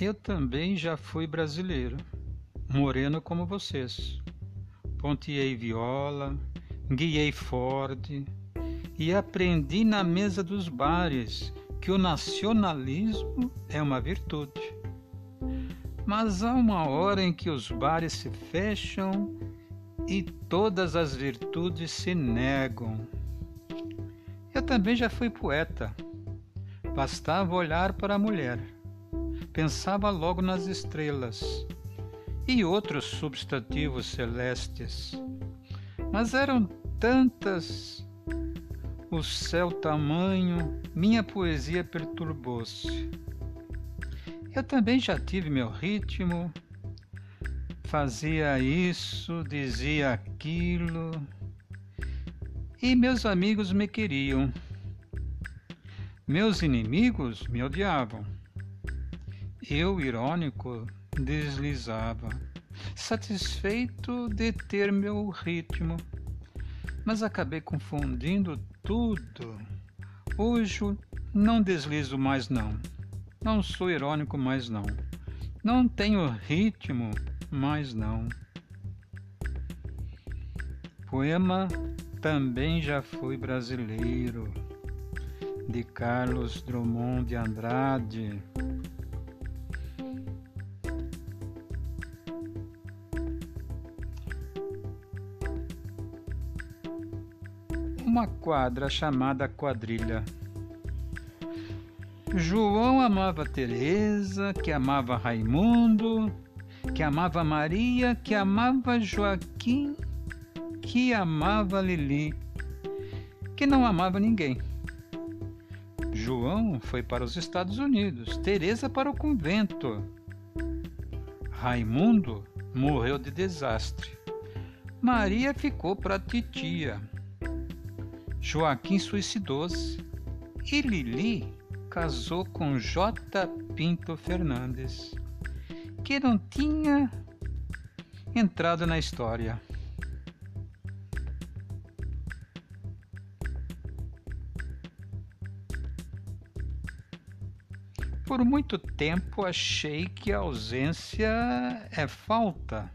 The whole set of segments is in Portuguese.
Eu também já fui brasileiro, moreno como vocês. Ponteei viola, guiei Ford e aprendi na mesa dos bares que o nacionalismo é uma virtude. Mas há uma hora em que os bares se fecham e todas as virtudes se negam. Eu também já fui poeta. Bastava olhar para a mulher pensava logo nas estrelas e outros substantivos celestes. Mas eram tantas o céu tamanho, minha poesia perturbou-se. Eu também já tive meu ritmo, fazia isso, dizia aquilo, e meus amigos me queriam. Meus inimigos me odiavam. Eu, irônico, deslizava, satisfeito de ter meu ritmo, mas acabei confundindo tudo. Hoje não deslizo mais não. Não sou irônico mais não. Não tenho ritmo mais não. Poema Também já fui brasileiro, de Carlos Drummond de Andrade. Uma quadra chamada quadrilha. João amava Teresa, que amava Raimundo, que amava Maria, que amava Joaquim, que amava Lili, que não amava ninguém. João foi para os Estados Unidos, Teresa para o convento. Raimundo morreu de desastre. Maria ficou para titia. Joaquim suicidou-se e Lili casou com J. Pinto Fernandes, que não tinha entrado na história. Por muito tempo achei que a ausência é falta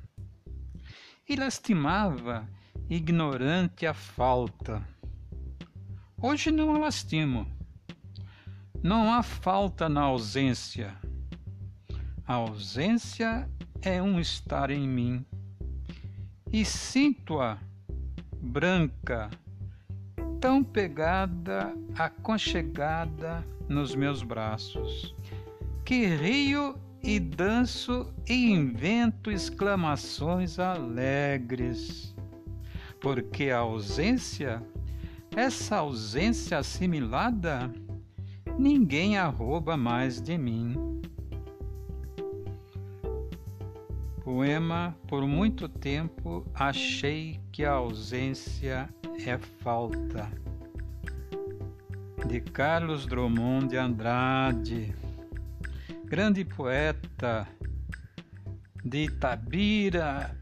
e lastimava ignorante a falta. Hoje não a lastimo. Não há falta na ausência. A ausência é um estar em mim. E sinto-a branca, tão pegada, aconchegada nos meus braços, que rio e danço e invento exclamações alegres, porque a ausência essa ausência assimilada, ninguém a rouba mais de mim. Poema Por muito tempo achei que a ausência é falta. De Carlos Drummond de Andrade, grande poeta de Itabira,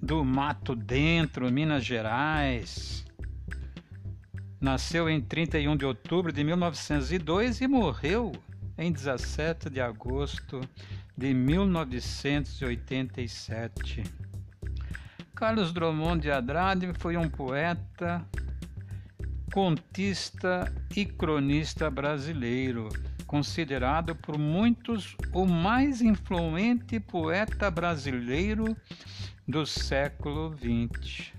do Mato Dentro, Minas Gerais Nasceu em 31 de outubro de 1902 e morreu em 17 de agosto de 1987. Carlos Drummond de Andrade foi um poeta, contista e cronista brasileiro, considerado por muitos o mais influente poeta brasileiro do século XX.